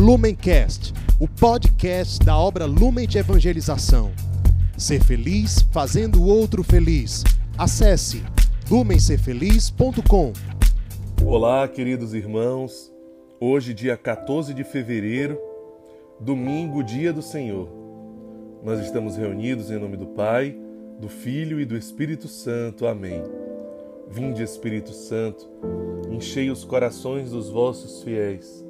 Lumencast, o podcast da obra Lumen de Evangelização. Ser feliz fazendo o outro feliz. Acesse lumencerfeliz.com. Olá, queridos irmãos. Hoje, dia 14 de fevereiro, domingo, dia do Senhor. Nós estamos reunidos em nome do Pai, do Filho e do Espírito Santo. Amém. Vinde, Espírito Santo, enchei os corações dos vossos fiéis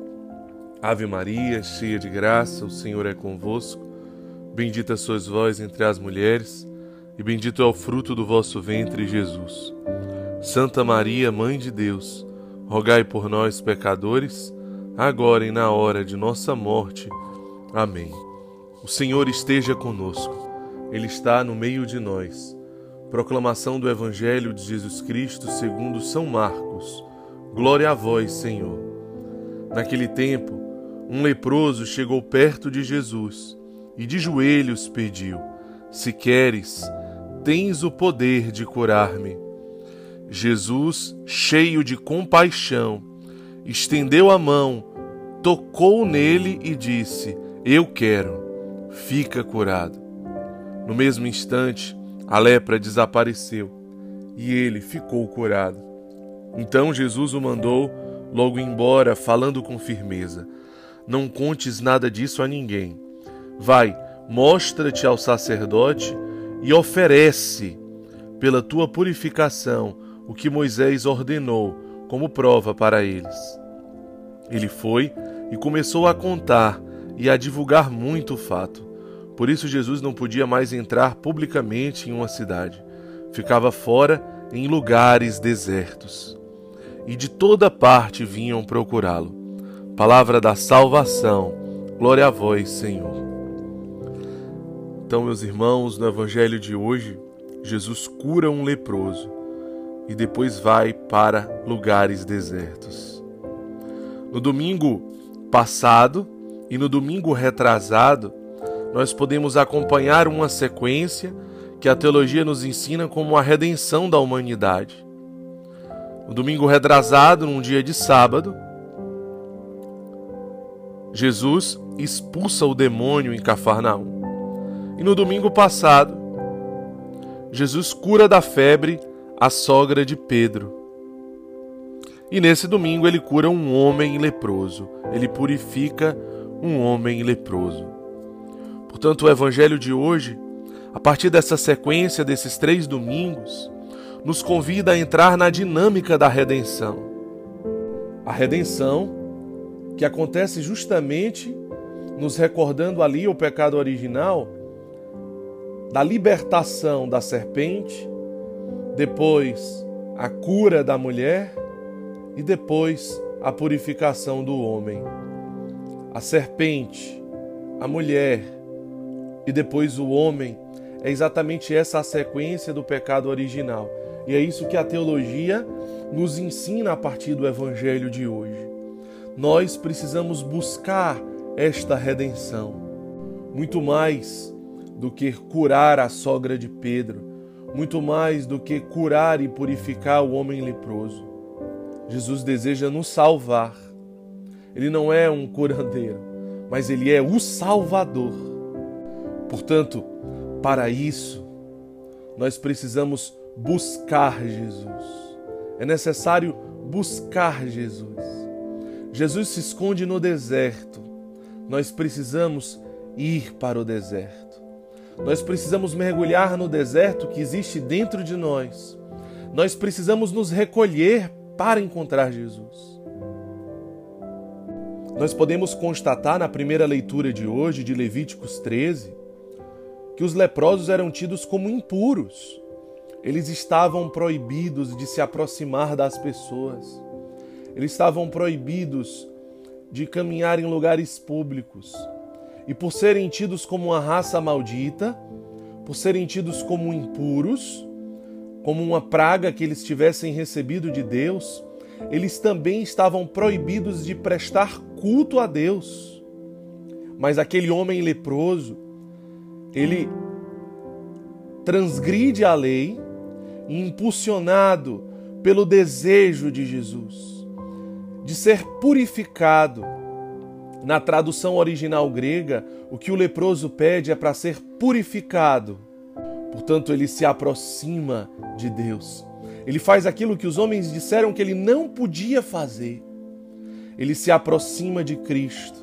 Ave Maria, cheia de graça, o Senhor é convosco. Bendita sois vós entre as mulheres, e bendito é o fruto do vosso ventre, Jesus. Santa Maria, Mãe de Deus, rogai por nós, pecadores, agora e na hora de nossa morte. Amém. O Senhor esteja conosco, Ele está no meio de nós. Proclamação do Evangelho de Jesus Cristo segundo São Marcos. Glória a vós, Senhor. Naquele tempo, um leproso chegou perto de Jesus e de joelhos pediu: Se queres, tens o poder de curar-me. Jesus, cheio de compaixão, estendeu a mão, tocou nele e disse: Eu quero, fica curado. No mesmo instante, a lepra desapareceu e ele ficou curado. Então Jesus o mandou logo embora, falando com firmeza: não contes nada disso a ninguém. Vai, mostra-te ao sacerdote e oferece, pela tua purificação, o que Moisés ordenou como prova para eles. Ele foi e começou a contar e a divulgar muito o fato. Por isso, Jesus não podia mais entrar publicamente em uma cidade. Ficava fora em lugares desertos. E de toda parte vinham procurá-lo. Palavra da salvação. Glória a vós, Senhor. Então, meus irmãos, no evangelho de hoje, Jesus cura um leproso e depois vai para lugares desertos. No domingo passado e no domingo retrasado, nós podemos acompanhar uma sequência que a teologia nos ensina como a redenção da humanidade. No domingo retrasado, num dia de sábado, Jesus expulsa o demônio em Cafarnaum. E no domingo passado, Jesus cura da febre a sogra de Pedro. E nesse domingo ele cura um homem leproso, ele purifica um homem leproso. Portanto, o evangelho de hoje, a partir dessa sequência desses três domingos, nos convida a entrar na dinâmica da redenção. A redenção que acontece justamente nos recordando ali o pecado original, da libertação da serpente, depois a cura da mulher e depois a purificação do homem. A serpente, a mulher e depois o homem é exatamente essa a sequência do pecado original. E é isso que a teologia nos ensina a partir do evangelho de hoje nós precisamos buscar esta redenção. Muito mais do que curar a sogra de Pedro, muito mais do que curar e purificar o homem leproso. Jesus deseja nos salvar. Ele não é um curandeiro, mas ele é o Salvador. Portanto, para isso, nós precisamos buscar Jesus. É necessário buscar Jesus. Jesus se esconde no deserto. Nós precisamos ir para o deserto. Nós precisamos mergulhar no deserto que existe dentro de nós. Nós precisamos nos recolher para encontrar Jesus. Nós podemos constatar na primeira leitura de hoje, de Levíticos 13, que os leprosos eram tidos como impuros. Eles estavam proibidos de se aproximar das pessoas. Eles estavam proibidos de caminhar em lugares públicos. e por serem tidos como uma raça maldita, por serem tidos como impuros, como uma praga que eles tivessem recebido de Deus, eles também estavam proibidos de prestar culto a Deus. Mas aquele homem leproso, ele transgride a lei, impulsionado pelo desejo de Jesus, de ser purificado. Na tradução original grega, o que o leproso pede é para ser purificado. Portanto, ele se aproxima de Deus. Ele faz aquilo que os homens disseram que ele não podia fazer. Ele se aproxima de Cristo.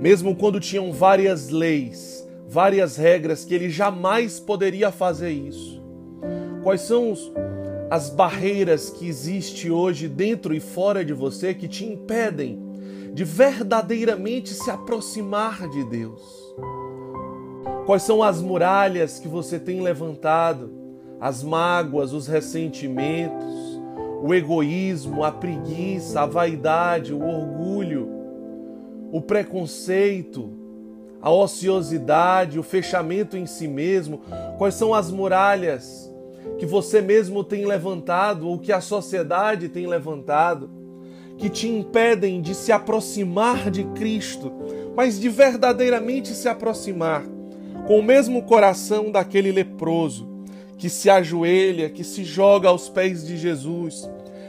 Mesmo quando tinham várias leis, várias regras que ele jamais poderia fazer isso. Quais são os, as barreiras que existem hoje dentro e fora de você que te impedem de verdadeiramente se aproximar de Deus? Quais são as muralhas que você tem levantado? As mágoas, os ressentimentos, o egoísmo, a preguiça, a vaidade, o orgulho, o preconceito, a ociosidade, o fechamento em si mesmo? Quais são as muralhas que você mesmo tem levantado ou que a sociedade tem levantado, que te impedem de se aproximar de Cristo, mas de verdadeiramente se aproximar com o mesmo coração daquele leproso que se ajoelha, que se joga aos pés de Jesus,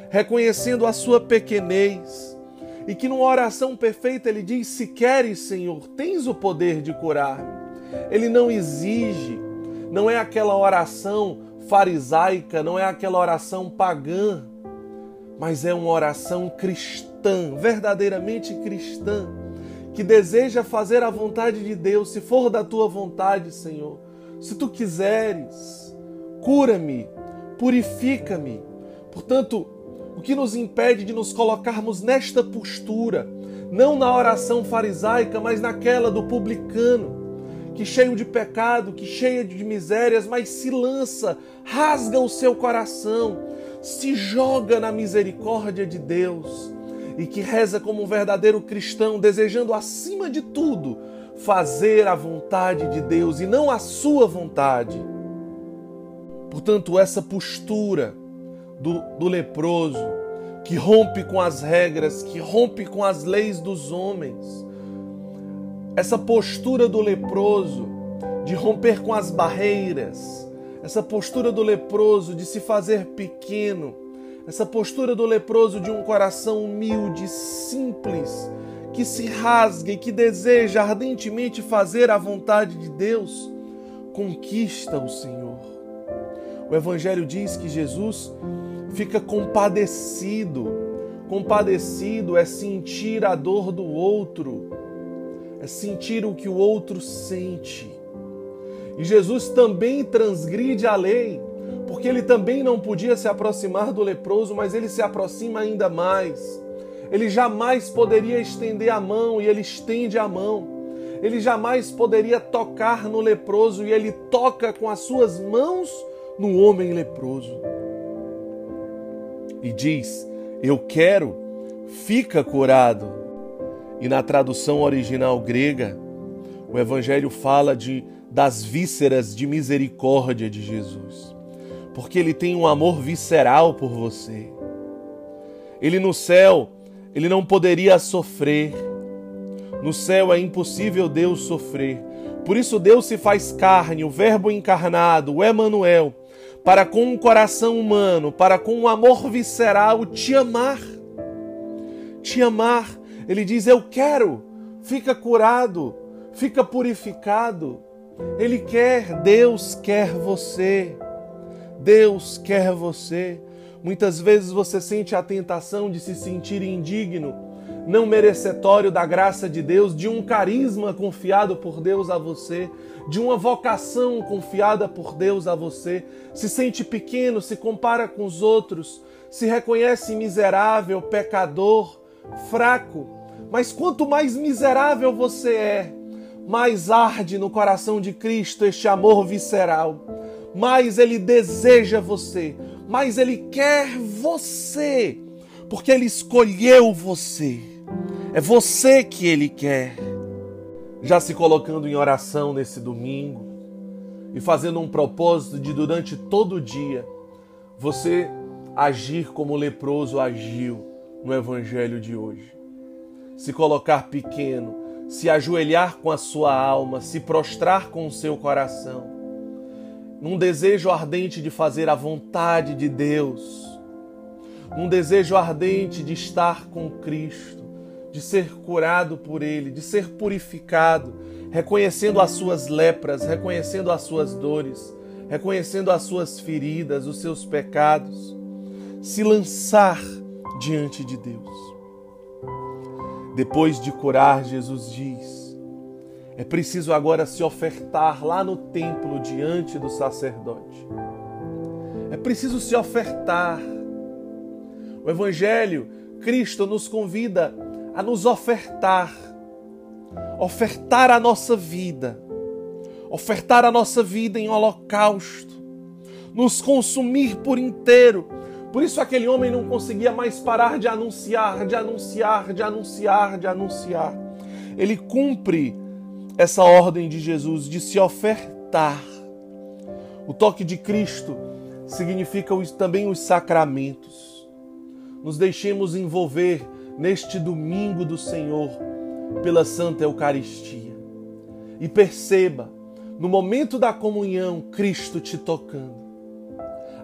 reconhecendo a sua pequenez, e que numa oração perfeita ele diz: Se queres, Senhor, tens o poder de curar-me. Ele não exige, não é aquela oração farisaica, não é aquela oração pagã, mas é uma oração cristã, verdadeiramente cristã, que deseja fazer a vontade de Deus, se for da tua vontade, Senhor. Se tu quiseres, cura-me, purifica-me. Portanto, o que nos impede de nos colocarmos nesta postura, não na oração farisaica, mas naquela do publicano, que cheio de pecado, que cheia de misérias, mas se lança, rasga o seu coração, se joga na misericórdia de Deus e que reza como um verdadeiro cristão, desejando acima de tudo fazer a vontade de Deus e não a sua vontade. Portanto, essa postura do, do leproso, que rompe com as regras, que rompe com as leis dos homens, essa postura do leproso de romper com as barreiras, essa postura do leproso de se fazer pequeno, essa postura do leproso de um coração humilde, simples, que se rasga e que deseja ardentemente fazer a vontade de Deus, conquista o Senhor. O Evangelho diz que Jesus fica compadecido. Compadecido é sentir a dor do outro é sentir o que o outro sente. E Jesus também transgride a lei, porque ele também não podia se aproximar do leproso, mas ele se aproxima ainda mais. Ele jamais poderia estender a mão e ele estende a mão. Ele jamais poderia tocar no leproso e ele toca com as suas mãos no homem leproso. E diz: Eu quero, fica curado. E na tradução original grega, o evangelho fala de das vísceras de misericórdia de Jesus. Porque ele tem um amor visceral por você. Ele no céu, ele não poderia sofrer. No céu é impossível Deus sofrer. Por isso Deus se faz carne, o verbo encarnado, o Emanuel, para com um coração humano, para com um amor visceral te amar. Te amar ele diz: Eu quero, fica curado, fica purificado. Ele quer, Deus quer você. Deus quer você. Muitas vezes você sente a tentação de se sentir indigno, não merecetório da graça de Deus, de um carisma confiado por Deus a você, de uma vocação confiada por Deus a você. Se sente pequeno, se compara com os outros, se reconhece miserável, pecador, fraco. Mas quanto mais miserável você é, mais arde no coração de Cristo este amor visceral. Mais ele deseja você, mais ele quer você, porque ele escolheu você. É você que ele quer. já se colocando em oração nesse domingo e fazendo um propósito de durante todo o dia você agir como o leproso agiu no evangelho de hoje. Se colocar pequeno, se ajoelhar com a sua alma, se prostrar com o seu coração, num desejo ardente de fazer a vontade de Deus, num desejo ardente de estar com Cristo, de ser curado por Ele, de ser purificado, reconhecendo as suas lepras, reconhecendo as suas dores, reconhecendo as suas feridas, os seus pecados, se lançar diante de Deus. Depois de curar, Jesus diz: é preciso agora se ofertar lá no templo diante do sacerdote. É preciso se ofertar. O Evangelho, Cristo nos convida a nos ofertar, ofertar a nossa vida, ofertar a nossa vida em holocausto, nos consumir por inteiro por isso aquele homem não conseguia mais parar de anunciar, de anunciar, de anunciar, de anunciar. Ele cumpre essa ordem de Jesus de se ofertar. O toque de Cristo significa também os sacramentos. Nos deixemos envolver neste domingo do Senhor pela Santa Eucaristia. E perceba, no momento da comunhão, Cristo te tocando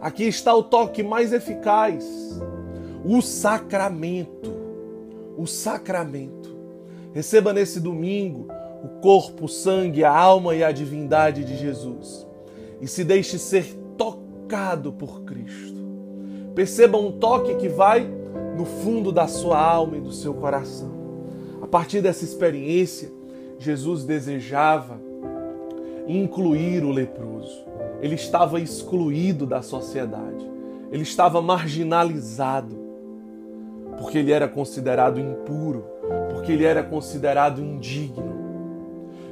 Aqui está o toque mais eficaz: o sacramento. O sacramento. Receba nesse domingo o corpo, o sangue, a alma e a divindade de Jesus e se deixe ser tocado por Cristo. Perceba um toque que vai no fundo da sua alma e do seu coração. A partir dessa experiência, Jesus desejava incluir o leproso ele estava excluído da sociedade, ele estava marginalizado, porque ele era considerado impuro, porque ele era considerado indigno.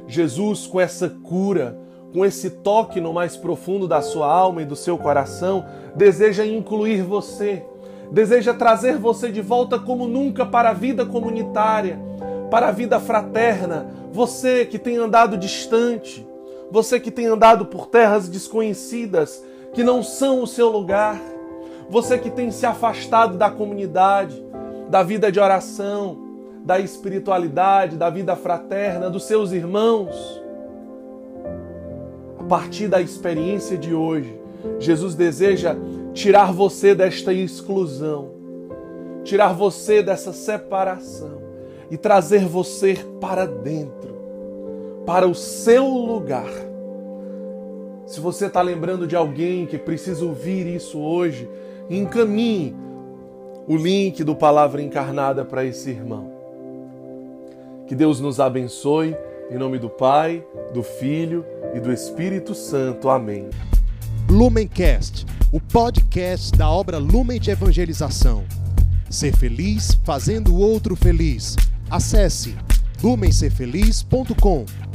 Jesus, com essa cura, com esse toque no mais profundo da sua alma e do seu coração, deseja incluir você, deseja trazer você de volta como nunca para a vida comunitária, para a vida fraterna. Você que tem andado distante, você que tem andado por terras desconhecidas, que não são o seu lugar. Você que tem se afastado da comunidade, da vida de oração, da espiritualidade, da vida fraterna, dos seus irmãos. A partir da experiência de hoje, Jesus deseja tirar você desta exclusão, tirar você dessa separação e trazer você para dentro para o seu lugar. Se você está lembrando de alguém que precisa ouvir isso hoje, encaminhe o link do Palavra Encarnada para esse irmão. Que Deus nos abençoe, em nome do Pai, do Filho e do Espírito Santo. Amém. Lumencast, o podcast da obra Lumen de Evangelização. Ser feliz fazendo o outro feliz. Acesse lumencerfeliz.com.